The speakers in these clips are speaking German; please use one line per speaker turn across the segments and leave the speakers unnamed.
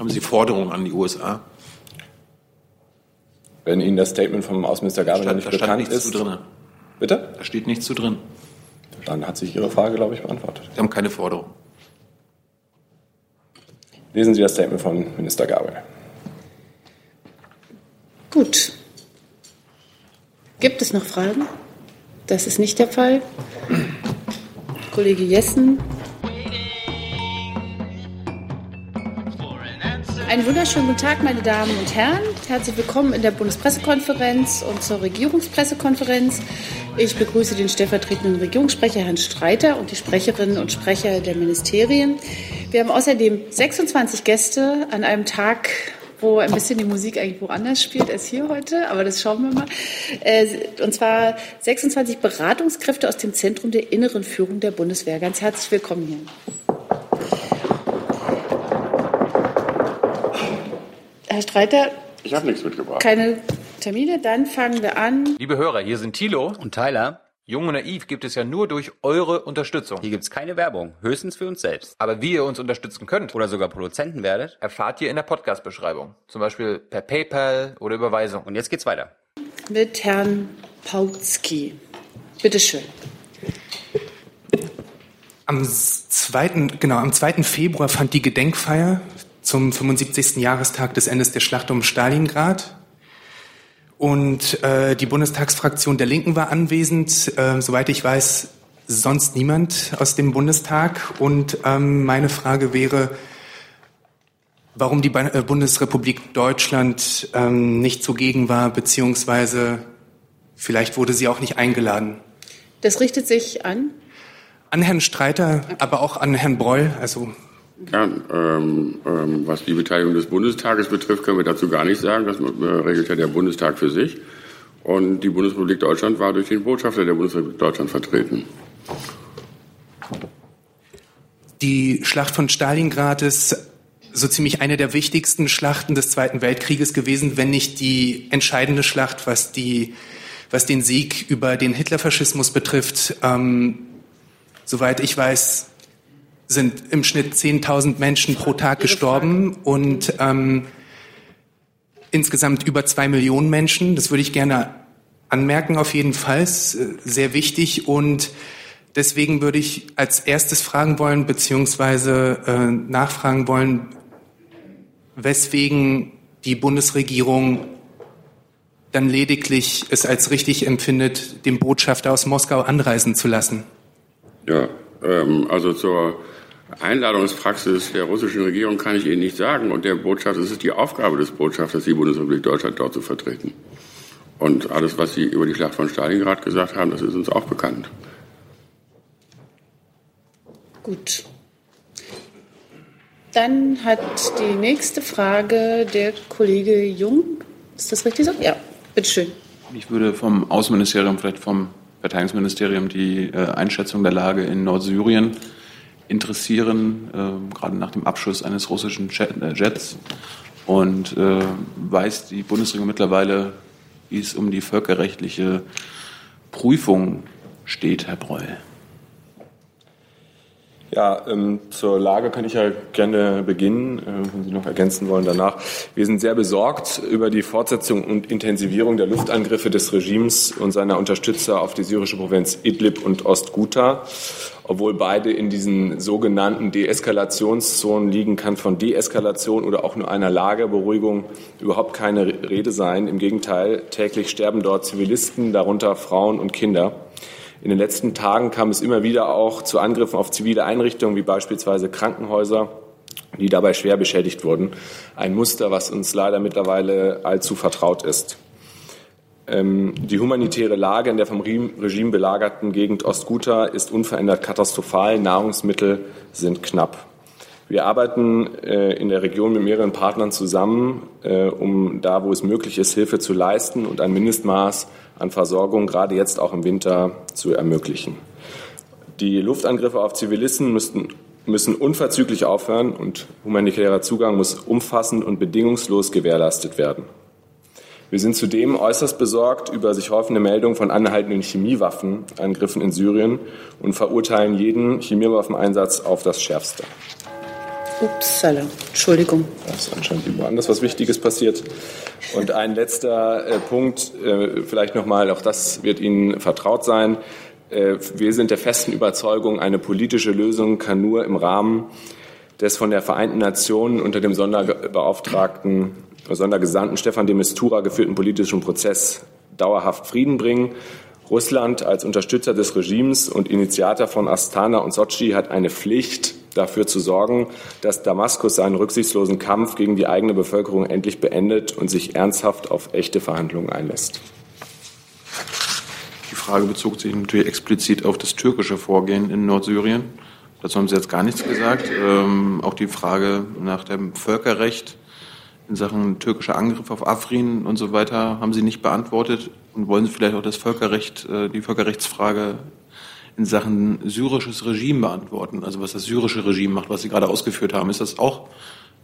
Haben Sie Forderungen an die USA?
Wenn Ihnen das Statement vom Außenminister Gabriel
nicht da bekannt nichts ist. Zu drin.
Bitte?
Da steht nichts zu drin.
Dann hat sich Ihre Frage, glaube ich, beantwortet.
Sie haben keine Forderung.
Lesen Sie das Statement von Minister Gabriel.
Gut. Gibt es noch Fragen? Das ist nicht der Fall. Kollege Jessen. Einen wunderschönen guten Tag, meine Damen und Herren. Herzlich willkommen in der Bundespressekonferenz und zur Regierungspressekonferenz. Ich begrüße den stellvertretenden Regierungssprecher Herrn Streiter und die Sprecherinnen und Sprecher der Ministerien. Wir haben außerdem 26 Gäste an einem Tag, wo ein bisschen die Musik eigentlich woanders spielt als hier heute, aber das schauen wir mal. Äh, und zwar 26 Beratungskräfte aus dem Zentrum der inneren Führung der Bundeswehr. Ganz herzlich willkommen hier. Herr Streiter.
Ich habe nichts mitgebracht.
Keine Termine, dann fangen wir an.
Liebe Hörer, hier sind Thilo und Tyler. Jung und Naiv gibt es ja nur durch eure Unterstützung.
Hier gibt es keine Werbung, höchstens für uns selbst.
Aber wie ihr uns unterstützen könnt
oder sogar Produzenten werdet,
erfahrt ihr in der Podcast-Beschreibung. Zum Beispiel per PayPal oder Überweisung.
Und jetzt geht's weiter.
Mit Herrn Pautzki. Bitteschön.
Am 2. Genau, am 2. Februar fand die Gedenkfeier zum 75. Jahrestag des Endes der Schlacht um Stalingrad. Und äh, die Bundestagsfraktion der Linken war anwesend. Äh, soweit ich weiß, sonst niemand aus dem Bundestag. Und ähm, meine Frage wäre, warum die äh, Bundesrepublik Deutschland ähm, nicht zugegen war, beziehungsweise vielleicht wurde sie auch nicht eingeladen.
Das richtet sich an?
An Herrn Streiter, aber auch an Herrn Breul, also
ja, ähm, ähm, was die Beteiligung des Bundestages betrifft, können wir dazu gar nichts sagen. Das äh, regelt ja der Bundestag für sich. Und die Bundesrepublik Deutschland war durch den Botschafter der Bundesrepublik Deutschland vertreten.
Die Schlacht von Stalingrad ist so ziemlich eine der wichtigsten Schlachten des Zweiten Weltkrieges gewesen, wenn nicht die entscheidende Schlacht, was, die, was den Sieg über den Hitlerfaschismus betrifft. Ähm, soweit ich weiß, sind im Schnitt 10.000 Menschen pro Tag gestorben und ähm, insgesamt über zwei Millionen Menschen. Das würde ich gerne anmerken, auf jeden Fall. Ist, äh, sehr wichtig und deswegen würde ich als erstes fragen wollen, beziehungsweise äh, nachfragen wollen, weswegen die Bundesregierung dann lediglich es als richtig empfindet, den Botschafter aus Moskau anreisen zu lassen.
Ja, ähm, also zur Einladungspraxis der russischen Regierung kann ich Ihnen nicht sagen. Und der Botschafter, es ist die Aufgabe des Botschafters, die Bundesrepublik Deutschland dort zu vertreten. Und alles, was Sie über die Schlacht von Stalingrad gesagt haben, das ist uns auch bekannt.
Gut. Dann hat die nächste Frage der Kollege Jung. Ist das richtig so? Ja, bitteschön.
Ich würde vom Außenministerium, vielleicht vom Verteidigungsministerium die äh, Einschätzung der Lage in Nordsyrien interessieren, äh, gerade nach dem Abschuss eines russischen äh, Jets. Und äh, weiß die Bundesregierung mittlerweile, wie es um die völkerrechtliche Prüfung steht, Herr Breul?
Ja, ähm, zur Lage kann ich ja gerne beginnen, äh, wenn Sie noch ergänzen wollen danach. Wir sind sehr besorgt über die Fortsetzung und Intensivierung der Luftangriffe des Regimes und seiner Unterstützer auf die syrische Provinz Idlib und Ostguta. Obwohl beide in diesen sogenannten Deeskalationszonen liegen, kann von Deeskalation oder auch nur einer Lagerberuhigung überhaupt keine Rede sein. Im Gegenteil, täglich sterben dort Zivilisten, darunter Frauen und Kinder. In den letzten Tagen kam es immer wieder auch zu Angriffen auf zivile Einrichtungen wie beispielsweise Krankenhäuser, die dabei schwer beschädigt wurden. Ein Muster, was uns leider mittlerweile allzu vertraut ist. Ähm, die humanitäre Lage in der vom Regime belagerten Gegend Ostguta ist unverändert katastrophal. Nahrungsmittel sind knapp. Wir arbeiten äh, in der Region mit mehreren Partnern zusammen, äh, um da, wo es möglich ist, Hilfe zu leisten und ein Mindestmaß an Versorgung gerade jetzt auch im Winter zu ermöglichen. Die Luftangriffe auf Zivilisten müssten, müssen unverzüglich aufhören und humanitärer Zugang muss umfassend und bedingungslos gewährleistet werden. Wir sind zudem äußerst besorgt über sich häufende Meldungen von anhaltenden Chemiewaffenangriffen in Syrien und verurteilen jeden Chemiewaffeneinsatz auf das Schärfste.
Upsala, Entschuldigung.
Da ist anscheinend irgendwo anders was Wichtiges passiert. Und ein letzter äh, Punkt, äh, vielleicht nochmal, auch das wird Ihnen vertraut sein. Äh, wir sind der festen Überzeugung, eine politische Lösung kann nur im Rahmen des von der Vereinten Nationen unter dem Sonderbeauftragten, Sondergesandten Stefan de Mistura geführten politischen Prozess dauerhaft Frieden bringen. Russland als Unterstützer des Regimes und Initiator von Astana und Sochi hat eine Pflicht, dafür zu sorgen, dass Damaskus seinen rücksichtslosen Kampf gegen die eigene Bevölkerung endlich beendet und sich ernsthaft auf echte Verhandlungen einlässt.
Die Frage bezog sich natürlich explizit auf das türkische Vorgehen in Nordsyrien. Dazu haben Sie jetzt gar nichts gesagt. Ähm, auch die Frage nach dem Völkerrecht in Sachen türkischer Angriff auf Afrin und so weiter haben Sie nicht beantwortet. Und wollen Sie vielleicht auch das Völkerrecht, äh, die Völkerrechtsfrage in Sachen syrisches Regime beantworten? Also was das syrische Regime macht, was Sie gerade ausgeführt haben. Ist das auch,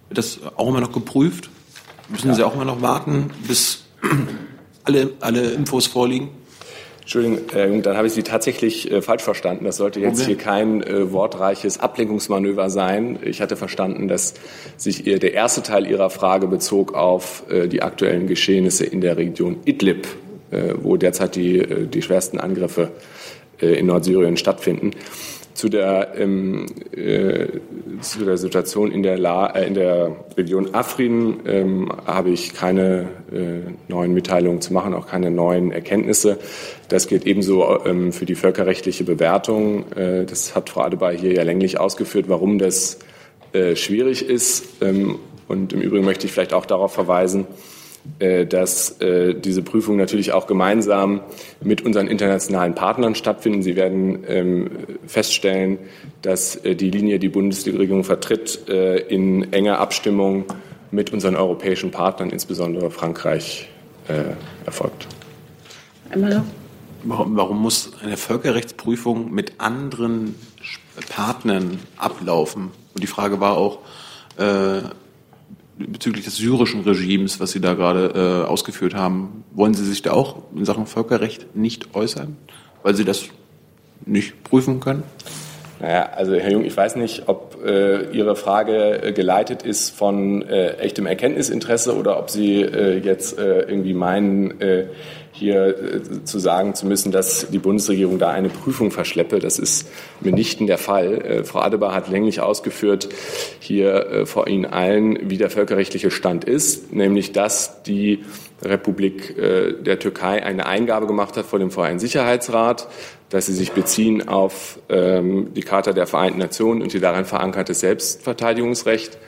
wird das auch immer noch geprüft? Müssen ja. Sie auch immer noch warten, bis alle, alle Infos vorliegen?
Entschuldigung, äh, dann habe ich Sie tatsächlich äh, falsch verstanden. Das sollte jetzt hier kein äh, wortreiches Ablenkungsmanöver sein. Ich hatte verstanden, dass sich ihr, der erste Teil Ihrer Frage bezog auf die aktuellen Geschehnisse in der Region Idlib, wo derzeit die, die schwersten Angriffe in Nordsyrien stattfinden zu der, ähm, äh, zu der Situation in der, La äh, in der Region Afrin ähm, habe ich keine äh, neuen Mitteilungen zu machen, auch keine neuen Erkenntnisse. Das gilt ebenso ähm, für die völkerrechtliche Bewertung. Äh, das hat Frau Adebar hier ja länglich ausgeführt, warum das äh, schwierig ist. Ähm, und im Übrigen möchte ich vielleicht auch darauf verweisen, dass äh, diese Prüfungen natürlich auch gemeinsam mit unseren internationalen Partnern stattfinden. Sie werden ähm, feststellen, dass äh, die Linie, die Bundesregierung vertritt, in enger Abstimmung mit unseren europäischen Partnern, insbesondere Frankreich, erfolgt.
Einmal Warum, warum muss eine Völkerrechtsprüfung mit anderen Partnern ablaufen? Und die Frage war auch, bezüglich des syrischen Regimes, was Sie da gerade äh, ausgeführt haben, wollen Sie sich da auch in Sachen Völkerrecht nicht äußern, weil Sie das nicht prüfen können?
Naja, also Herr Jung, ich weiß nicht, ob äh, Ihre Frage äh, geleitet ist von äh, echtem Erkenntnisinteresse oder ob Sie äh, jetzt äh, irgendwie meinen, äh, hier äh, zu sagen zu müssen, dass die Bundesregierung da eine Prüfung verschleppe. Das ist mitnichten der Fall. Äh, Frau Adebar hat länglich ausgeführt, hier äh, vor Ihnen allen, wie der völkerrechtliche Stand ist, nämlich dass die Republik der Türkei eine Eingabe gemacht hat vor dem VN-Sicherheitsrat, dass sie sich beziehen auf ähm, die Charta der Vereinten Nationen und die darin verankerte Selbstverteidigungsrecht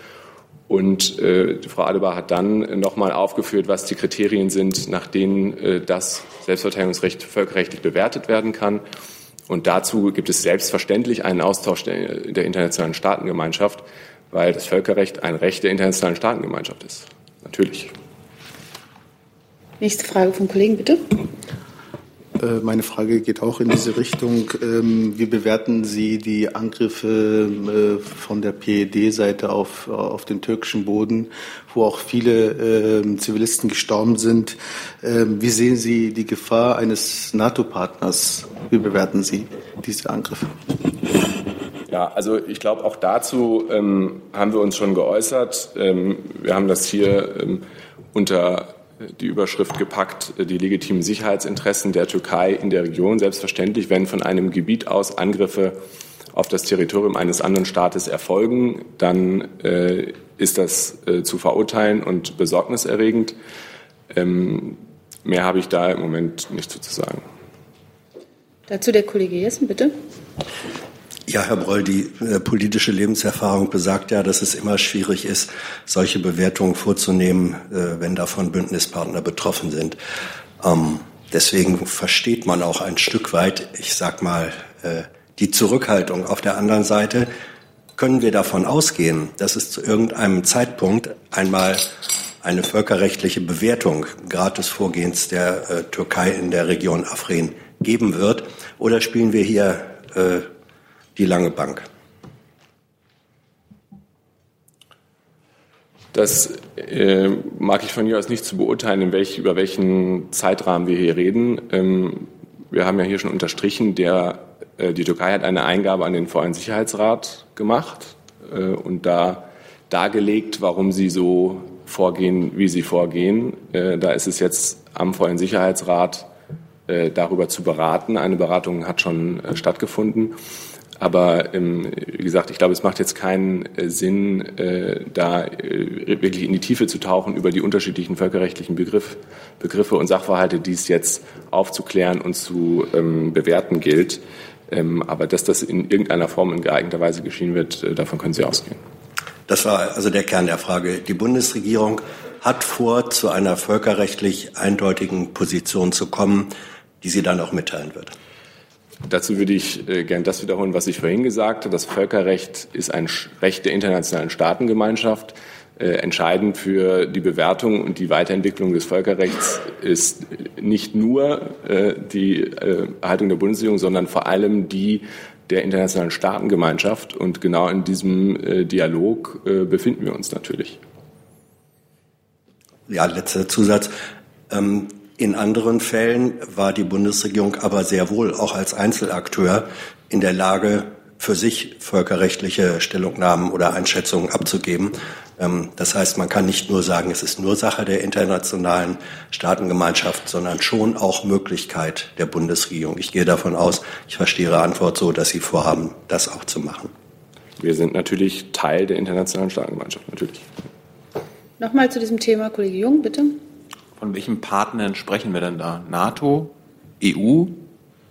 und äh, Frau Adebar hat dann nochmal aufgeführt, was die Kriterien sind, nach denen äh, das Selbstverteidigungsrecht völkerrechtlich bewertet werden kann. Und dazu gibt es selbstverständlich einen Austausch der, der internationalen Staatengemeinschaft, weil das Völkerrecht ein Recht der internationalen Staatengemeinschaft ist. Natürlich.
Nächste Frage vom Kollegen, bitte.
Äh, meine Frage geht auch in diese Richtung. Ähm, wie bewerten Sie die Angriffe äh, von der PED-Seite auf, auf den türkischen Boden, wo auch viele ähm, Zivilisten gestorben sind? Ähm, wie sehen Sie die Gefahr eines NATO-Partners? Wie bewerten Sie diese Angriffe?
Ja, also ich glaube, auch dazu ähm, haben wir uns schon geäußert. Ähm, wir haben das hier ähm, unter die Überschrift gepackt, die legitimen Sicherheitsinteressen der Türkei in der Region. Selbstverständlich, wenn von einem Gebiet aus Angriffe auf das Territorium eines anderen Staates erfolgen, dann äh, ist das äh, zu verurteilen und besorgniserregend. Ähm, mehr habe ich da im Moment nicht zu sagen.
Dazu der Kollege Jessen, bitte.
Ja, Herr Broll, die äh, politische Lebenserfahrung besagt ja, dass es immer schwierig ist, solche Bewertungen vorzunehmen, äh, wenn davon Bündnispartner betroffen sind. Ähm, deswegen versteht man auch ein Stück weit, ich sag mal, äh, die Zurückhaltung. Auf der anderen Seite können wir davon ausgehen, dass es zu irgendeinem Zeitpunkt einmal eine völkerrechtliche Bewertung gerade des Vorgehens der äh, Türkei in der Region Afrin geben wird? Oder spielen wir hier äh, die lange Bank?
Das äh, mag ich von hier aus nicht zu beurteilen, welch, über welchen Zeitrahmen wir hier reden. Ähm, wir haben ja hier schon unterstrichen, der, äh, die Türkei hat eine Eingabe an den VN-Sicherheitsrat gemacht äh, und da dargelegt, warum sie so vorgehen, wie sie vorgehen. Äh, da ist es jetzt am Vollen Sicherheitsrat äh, darüber zu beraten. Eine Beratung hat schon äh, stattgefunden. Aber ähm, wie gesagt, ich glaube, es macht jetzt keinen Sinn, da wirklich in die Tiefe zu tauchen über die unterschiedlichen völkerrechtlichen Begriff, Begriffe und Sachverhalte, die es jetzt aufzuklären und zu ähm, bewerten gilt. Ähm, aber dass das in irgendeiner Form in geeigneter Weise geschehen wird, davon können Sie ausgehen.
Das war also der Kern der Frage. Die Bundesregierung hat vor, zu einer völkerrechtlich eindeutigen Position zu kommen, die sie dann auch mitteilen wird.
Dazu würde ich äh, gern das wiederholen, was ich vorhin gesagt habe. Das Völkerrecht ist ein Recht der internationalen Staatengemeinschaft. Äh, entscheidend für die Bewertung und die Weiterentwicklung des Völkerrechts ist nicht nur äh, die äh, Haltung der Bundesregierung, sondern vor allem die der internationalen Staatengemeinschaft. Und genau in diesem Dialog befinden wir uns natürlich.
Ja, letzter Zusatz. Ähm, in anderen Fällen war die Bundesregierung aber sehr wohl auch als Einzelakteur in der Lage, für sich völkerrechtliche Stellungnahmen oder Einschätzungen abzugeben. Ähm, das heißt, man kann nicht nur sagen, es ist nur Sache der internationalen Staatengemeinschaft, sondern schon auch Möglichkeit der Bundesregierung. Ich gehe davon aus, ich verstehe Ihre Antwort so, dass Sie vorhaben, das auch zu machen.
Wir sind natürlich Teil der internationalen Staatengemeinschaft, natürlich.
Nochmal zu diesem Thema, Kollege Jung, bitte.
Von welchen Partnern sprechen wir denn da? NATO? EU?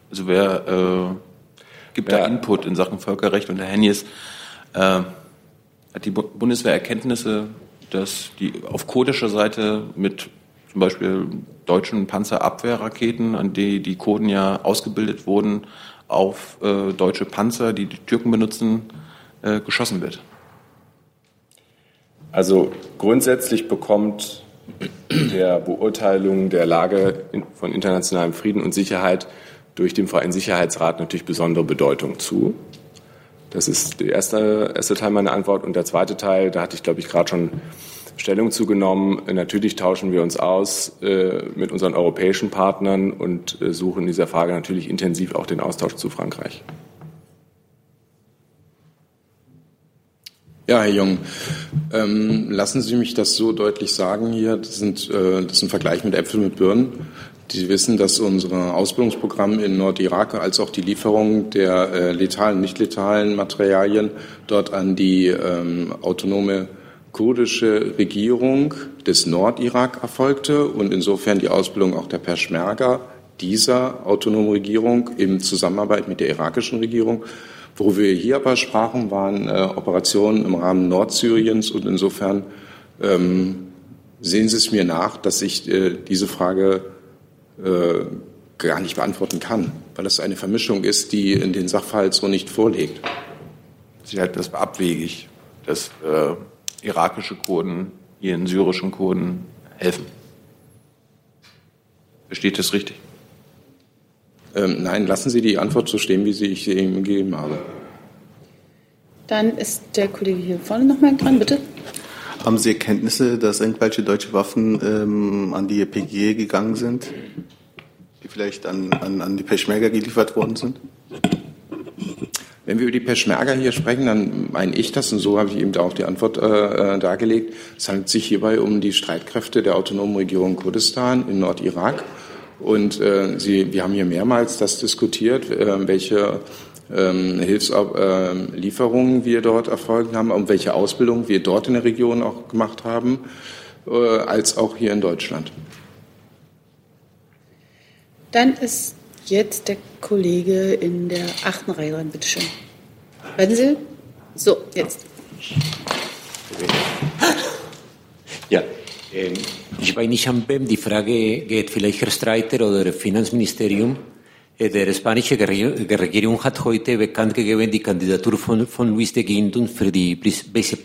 Also wer äh, gibt ja. da Input in Sachen Völkerrecht und Herr Hennies äh, hat die Bundeswehr Erkenntnisse, dass die auf kurdischer Seite mit zum Beispiel deutschen Panzerabwehrraketen, an die die Kurden ja ausgebildet wurden, auf äh, deutsche Panzer, die die Türken benutzen, äh, geschossen wird?
Also grundsätzlich bekommt der Beurteilung der Lage von internationalem Frieden und Sicherheit durch den Verein-Sicherheitsrat natürlich besondere Bedeutung zu. Das ist der erste, erste Teil meiner Antwort. Und der zweite Teil, da hatte ich, glaube ich, gerade schon Stellung zugenommen. Natürlich tauschen wir uns aus äh, mit unseren europäischen Partnern und äh, suchen in dieser Frage natürlich intensiv auch den Austausch zu Frankreich.
Ja, Herr Jung, ähm, lassen Sie mich das so deutlich sagen hier. Das, sind, äh, das ist ein Vergleich mit Äpfeln mit Birnen. Sie wissen, dass unsere Ausbildungsprogramme in Nordirak als auch die Lieferung der äh, letalen, nicht letalen Materialien dort an die ähm, autonome kurdische Regierung des Nordirak erfolgte und insofern die Ausbildung auch der Peschmerga dieser autonomen Regierung in Zusammenarbeit mit der irakischen Regierung. Wo wir hier aber sprachen, waren äh, Operationen im Rahmen Nordsyriens und insofern ähm, sehen Sie es mir nach, dass ich äh, diese Frage äh, gar nicht beantworten kann, weil das eine Vermischung ist, die in den Sachverhalt so nicht vorliegt.
Sie halten das abwegig, dass äh, irakische Kurden ihren syrischen Kurden helfen. Versteht das richtig?
Ähm, nein, lassen Sie die Antwort so stehen, wie sie ich Ihnen gegeben habe.
Dann ist der Kollege hier vorne nochmal dran, bitte.
Haben Sie Erkenntnisse, dass irgendwelche deutsche Waffen ähm, an die PG gegangen sind, die vielleicht an, an, an die Peschmerga geliefert worden sind?
Wenn wir über die Peschmerga hier sprechen, dann meine ich das, und so habe ich eben auch die Antwort äh, äh, dargelegt. Es handelt sich hierbei um die Streitkräfte der autonomen Regierung Kurdistan in Nordirak. Und äh, Sie, wir haben hier mehrmals das diskutiert, äh, welche ähm, Hilfslieferungen wir dort erfolgt haben und welche Ausbildung wir dort in der Region auch gemacht haben, äh, als auch hier in Deutschland.
Dann ist jetzt der Kollege in der achten Reihe dran, bitteschön. Werden Sie? So, jetzt.
Ja, ähm, ich weiß nicht, die Frage geht vielleicht Herr Streiter oder Finanzministerium. Äh, der spanische Regierung hat heute bekannt gegeben, die Kandidatur von, von Luis de Guindos für die Vice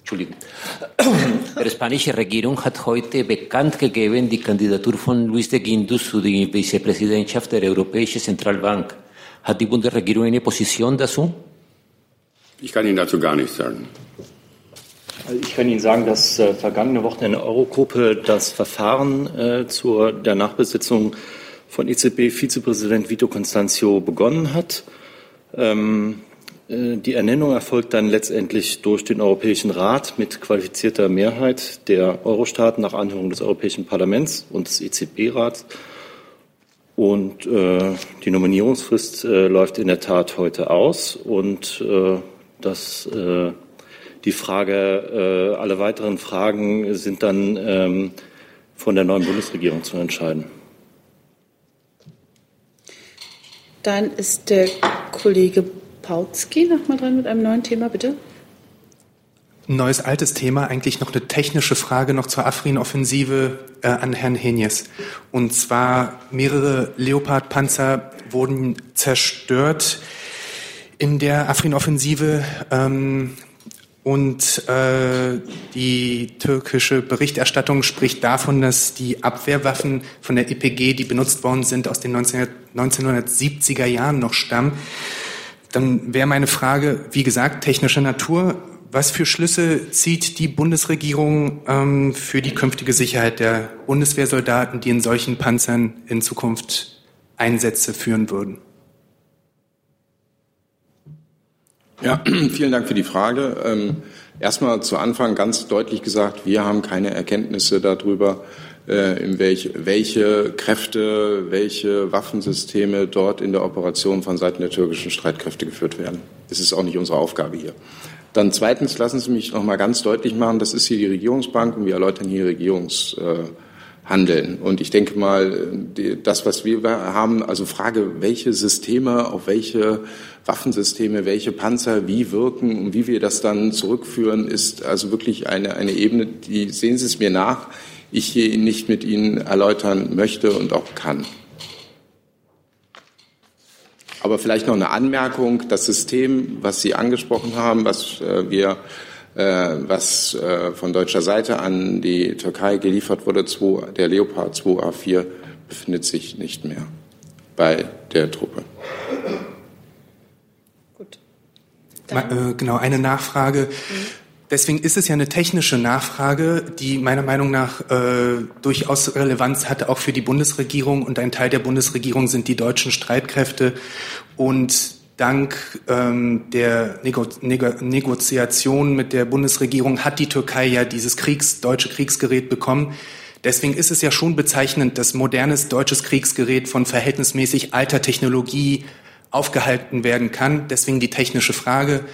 Entschuldigung. Die spanische Regierung hat heute bekannt gegeben, die Kandidatur von Luis de Guindos für die Vizepräsidentschaft der Europäischen Zentralbank. Hat die Bundesregierung eine Position dazu?
Ich kann Ihnen dazu gar nichts sagen.
Also ich kann Ihnen sagen, dass äh, vergangene Woche in der Eurogruppe das Verfahren äh, zur der Nachbesetzung von EZB-Vizepräsident Vito Constantio begonnen hat. Ähm, Äh, die Ernennung erfolgt dann letztendlich durch den Europäischen Rat mit qualifizierter Mehrheit der Eurostaaten nach Anhörung des Europäischen Parlaments und des EZB-Rats. Und äh, die Nominierungsfrist äh, läuft in der Tat heute aus und äh, das, die Frage, äh, alle weiteren Fragen sind dann ähm, von der neuen Bundesregierung zu entscheiden.
Dann ist der Kollege Pautzki nochmal dran mit einem neuen Thema, bitte.
Ein neues altes Thema, eigentlich noch eine technische Frage noch zur Afrin-Offensive äh, an Herrn Henjes. Und zwar mehrere Leopard-Panzer wurden zerstört in der Afrin-Offensive. Ähm, und äh, die türkische Berichterstattung spricht davon, dass die Abwehrwaffen von der EPG, die benutzt worden sind, aus den 19, 1970er Jahren noch stammen. Dann wäre meine Frage, wie gesagt, technischer Natur. Was für Schlüsse zieht die Bundesregierung ähm, für die künftige Sicherheit der Bundeswehrsoldaten, die in solchen Panzern in Zukunft Einsätze führen würden?
Ja, vielen Dank für die Frage. Ähm, erstmal zu Anfang ganz deutlich gesagt, wir haben keine Erkenntnisse darüber, äh, in welch, welche Kräfte, welche Waffensysteme dort in der Operation von Seiten der türkischen Streitkräfte geführt werden. Das ist auch nicht unsere Aufgabe hier. Dann zweitens lassen Sie mich noch mal ganz deutlich machen, das ist hier die Regierungsbank und wir erläutern hier Regierungshandeln. Und ich denke mal, das, was wir haben, also Frage, welche Systeme, auf welche Waffensysteme, welche Panzer wie wirken und wie wir das dann zurückführen, ist also wirklich eine, eine Ebene, die, sehen Sie es mir nach, ich hier nicht mit Ihnen erläutern möchte und auch kann. Aber vielleicht noch eine Anmerkung. Das System, was Sie angesprochen haben, was äh, wir was äh, von deutscher Seite an die Türkei geliefert wurde, der Leopard 2A4, befindet sich nicht mehr bei der Truppe.
Gut. Dann. Genau, eine Nachfrage. Mhm. Deswegen ist es ja eine technische Nachfrage, die meiner Meinung nach äh, durchaus Relevanz hat, auch für die Bundesregierung. Und ein Teil der Bundesregierung sind die deutschen Streitkräfte. Und dank ähm, der Nego Nego Negoziation mit der Bundesregierung hat die Türkei ja dieses Kriegs deutsche Kriegsgerät bekommen. Deswegen ist es ja schon bezeichnend, dass modernes deutsches Kriegsgerät von verhältnismäßig alter Technologie aufgehalten werden kann. Deswegen die technische Frage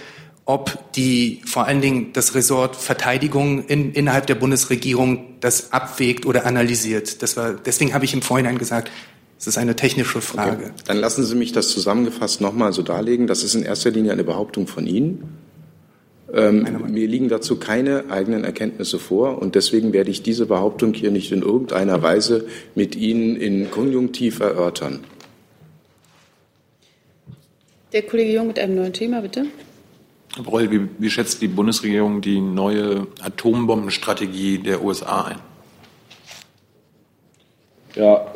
ob die vor allen Dingen das Ressort Verteidigung in, innerhalb der Bundesregierung das abwägt oder analysiert. Das war, deswegen habe ich im Vorhinein gesagt, es ist eine technische Frage. Okay.
Dann lassen Sie mich das zusammengefasst nochmal so darlegen. Das ist in erster Linie eine Behauptung von Ihnen. Ähm, mir liegen dazu keine eigenen Erkenntnisse vor und deswegen werde ich diese Behauptung hier nicht in irgendeiner Weise mit Ihnen in Konjunktiv erörtern.
Der Kollege Jung mit einem neuen Thema, bitte.
Herr Breul, wie, wie schätzt die Bundesregierung die neue Atombombenstrategie der USA ein?
Ja,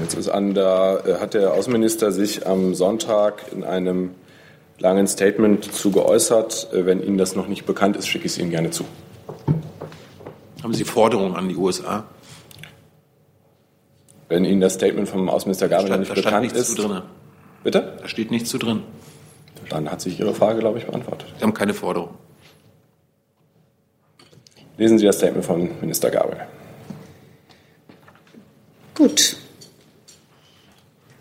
jetzt ist an, da äh, hat der Außenminister sich am Sonntag in einem langen Statement zu geäußert. Äh, wenn Ihnen das noch nicht bekannt ist, schicke ich es Ihnen gerne zu.
Haben Sie Forderungen an die USA?
Wenn Ihnen das Statement vom Außenminister Gabriel nicht bekannt ist.
Drin. Bitte? Da steht nichts zu drin.
Dann hat sich Ihre Frage, glaube ich, beantwortet.
Sie haben keine Forderung.
Lesen Sie das Statement von Minister Gabriel.
Gut.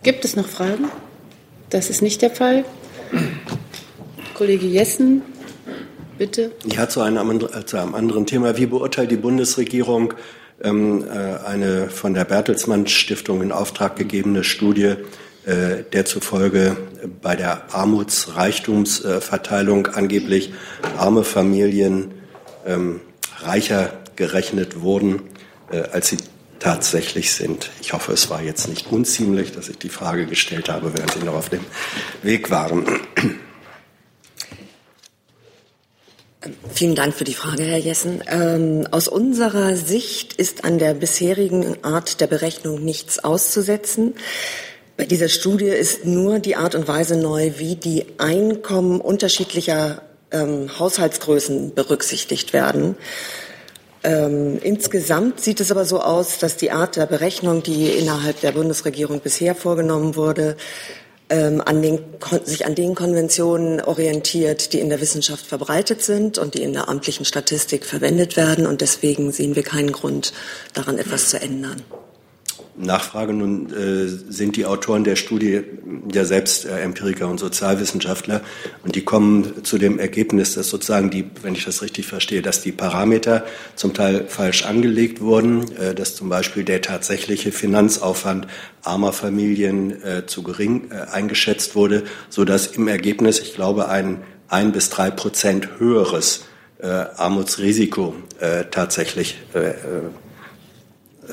Gibt es noch Fragen? Das ist nicht der Fall. Kollege Jessen, bitte.
Ja, zu einem, zu einem anderen Thema. Wie beurteilt die Bundesregierung ähm, äh, eine von der Bertelsmann Stiftung in Auftrag gegebene Studie äh, der zufolge bei der Armutsreichtumsverteilung angeblich arme Familien ähm, reicher gerechnet wurden, äh, als sie tatsächlich sind. Ich hoffe, es war jetzt nicht unziemlich, dass ich die Frage gestellt habe, während Sie noch auf dem Weg waren.
Vielen Dank für die Frage, Herr Jessen. Ähm, aus unserer Sicht ist an der bisherigen Art der Berechnung nichts auszusetzen. Bei dieser Studie ist nur die Art und Weise neu, wie die Einkommen unterschiedlicher ähm, Haushaltsgrößen berücksichtigt werden. Ähm, insgesamt sieht es aber so aus, dass die Art der Berechnung, die innerhalb der Bundesregierung bisher vorgenommen wurde, ähm, an den, sich an den Konventionen orientiert, die in der Wissenschaft verbreitet sind und die in der amtlichen Statistik verwendet werden. Und deswegen sehen wir keinen Grund, daran etwas zu ändern.
Nachfrage. Nun äh, sind die Autoren der Studie ja selbst äh, Empiriker und Sozialwissenschaftler und die kommen zu dem Ergebnis, dass sozusagen die, wenn ich das richtig verstehe, dass die Parameter zum Teil falsch angelegt wurden, äh, dass zum Beispiel der tatsächliche Finanzaufwand armer Familien äh, zu gering äh, eingeschätzt wurde, so dass im Ergebnis, ich glaube, ein ein bis drei Prozent höheres äh, Armutsrisiko tatsächlich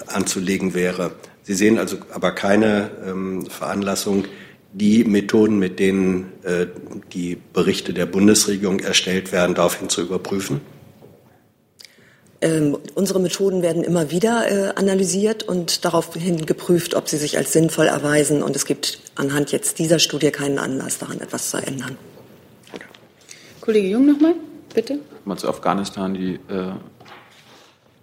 anzulegen wäre. Sie sehen also aber keine ähm, Veranlassung, die Methoden, mit denen äh, die Berichte der Bundesregierung erstellt werden, daraufhin zu überprüfen?
Ähm, unsere Methoden werden immer wieder äh, analysiert und daraufhin geprüft, ob sie sich als sinnvoll erweisen. Und es gibt anhand jetzt dieser Studie keinen Anlass, daran etwas zu ändern.
Kollege Jung nochmal, bitte.
Mal zu Afghanistan. Die äh,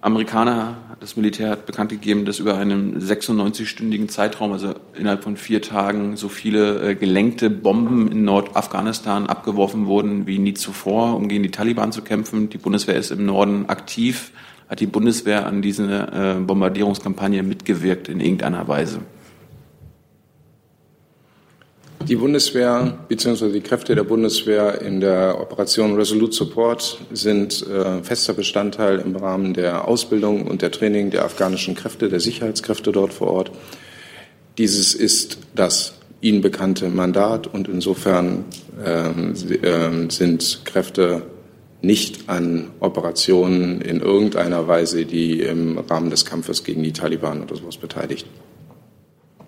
Amerikaner, das Militär hat bekannt gegeben, dass über einen 96-stündigen Zeitraum, also innerhalb von vier Tagen, so viele äh, gelenkte Bomben in Nordafghanistan abgeworfen wurden wie nie zuvor, um gegen die Taliban zu kämpfen. Die Bundeswehr ist im Norden aktiv. Hat die Bundeswehr an dieser äh, Bombardierungskampagne mitgewirkt in irgendeiner Weise?
Die Bundeswehr bzw. die Kräfte der Bundeswehr in der Operation Resolute Support sind äh, fester Bestandteil im Rahmen der Ausbildung und der Training der afghanischen Kräfte, der Sicherheitskräfte dort vor Ort. Dieses ist das ihnen bekannte Mandat und insofern ähm, äh, sind Kräfte nicht an Operationen in irgendeiner Weise, die im Rahmen des Kampfes gegen die Taliban oder sowas beteiligt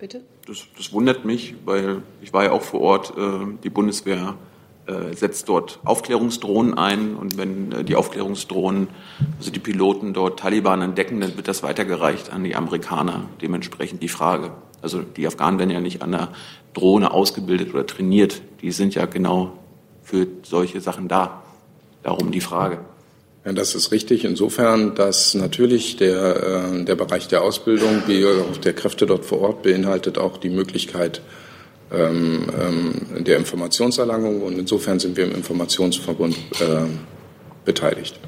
bitte? Das, das, wundert mich, weil ich war ja auch vor Ort. Äh, die Bundeswehr äh, setzt dort Aufklärungsdrohnen ein und wenn äh, die Aufklärungsdrohnen, also die Piloten dort Taliban entdecken, dann wird das weitergereicht an die Amerikaner. Dementsprechend die Frage. Also die Afghanen werden ja nicht an der Drohne ausgebildet oder trainiert. Die sind ja genau für solche Sachen da. Darum die Frage.
Ja, das ist richtig. Insofern, dass natürlich der, äh, der Bereich der Ausbildung, wie auch der Kräfte dort vor Ort beinhaltet auch die Möglichkeit ähm, ähm, der Informationserlangung. Und insofern sind wir im Informationsverbund äh, beteiligt.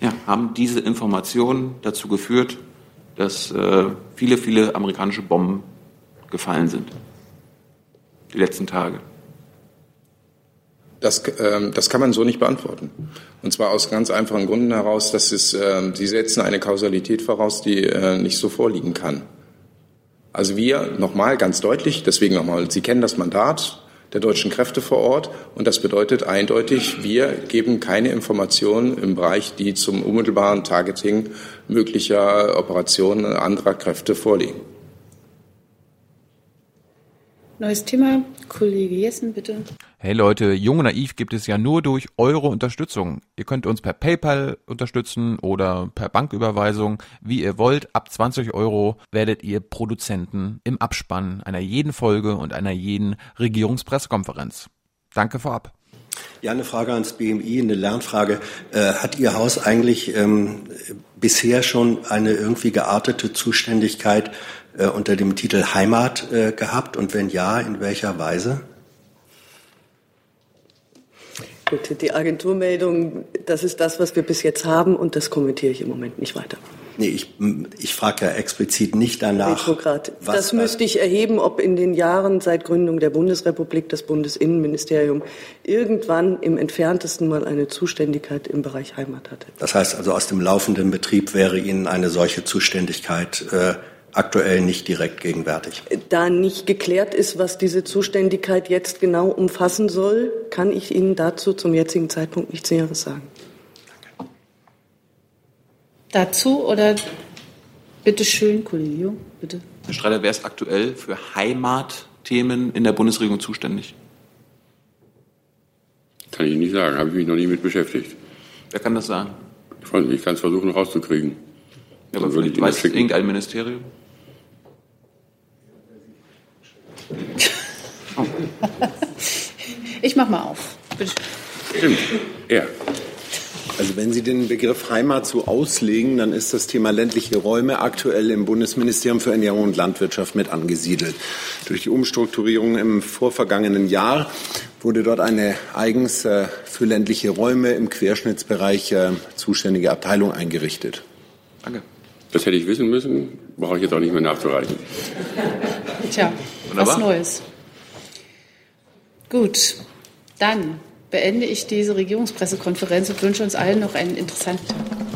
Ja, haben diese Informationen dazu geführt, dass äh, viele, viele amerikanische Bomben gefallen sind? Die letzten Tage.
Das, äh, das kann man so nicht beantworten. Und zwar aus ganz einfachen Gründen heraus, dass es, äh, Sie setzen eine Kausalität voraus, die äh, nicht so vorliegen kann. Also wir, nochmal ganz deutlich, deswegen nochmal, Sie kennen das Mandat der deutschen Kräfte vor Ort und das bedeutet eindeutig, wir geben keine Informationen im Bereich, die zum unmittelbaren Targeting möglicher Operationen anderer Kräfte vorliegen.
Neues Thema. Kollege Jessen, bitte.
Hey Leute, Jung und Naiv gibt es ja nur durch eure Unterstützung. Ihr könnt uns per PayPal unterstützen oder per Banküberweisung, wie ihr wollt. Ab 20 Euro werdet ihr Produzenten im Abspann einer jeden Folge und einer jeden Regierungspressekonferenz. Danke vorab.
Ja, eine Frage ans BMI, eine Lernfrage. Äh, hat Ihr Haus eigentlich ähm, bisher schon eine irgendwie geartete Zuständigkeit äh, unter dem Titel Heimat äh, gehabt und wenn ja, in welcher Weise?
Gut, die Agenturmeldung, das ist das, was wir bis jetzt haben und das kommentiere ich im Moment nicht weiter.
Nee, ich, ich frage ja explizit nicht danach.
Retrograd. Was, das müsste ich erheben, ob in den Jahren seit Gründung der Bundesrepublik das Bundesinnenministerium irgendwann im entferntesten mal eine Zuständigkeit im Bereich Heimat hatte.
Das heißt also, aus dem laufenden Betrieb wäre Ihnen eine solche Zuständigkeit äh, aktuell nicht direkt gegenwärtig.
Da nicht geklärt ist, was diese Zuständigkeit jetzt genau umfassen soll, kann ich Ihnen dazu zum jetzigen Zeitpunkt nichts Näheres sagen.
Dazu oder bitte schön, Kollege, bitte.
Herr Streiter, wer ist aktuell für Heimatthemen in der Bundesregierung zuständig?
Kann ich nicht sagen, habe ich mich noch nie mit beschäftigt.
Wer kann das sagen?
Ich kann es versuchen rauszukriegen.
Ja, aber vielleicht weiß es irgendein Ministerium?
Ich mach mal auf. Bitte.
Stimmt. Ja.
Also wenn Sie den Begriff Heimat so auslegen, dann ist das Thema ländliche Räume aktuell im Bundesministerium für Ernährung und Landwirtschaft mit angesiedelt. Durch die Umstrukturierung im vorvergangenen Jahr wurde dort eine eigens äh, für ländliche Räume im Querschnittsbereich äh, zuständige Abteilung eingerichtet.
Danke. Das hätte ich wissen müssen, brauche ich jetzt auch nicht mehr nachzureichen.
Tja,
Wunderbar.
was Neues. Gut, dann beende ich diese Regierungspressekonferenz und wünsche uns allen noch einen interessanten Tag.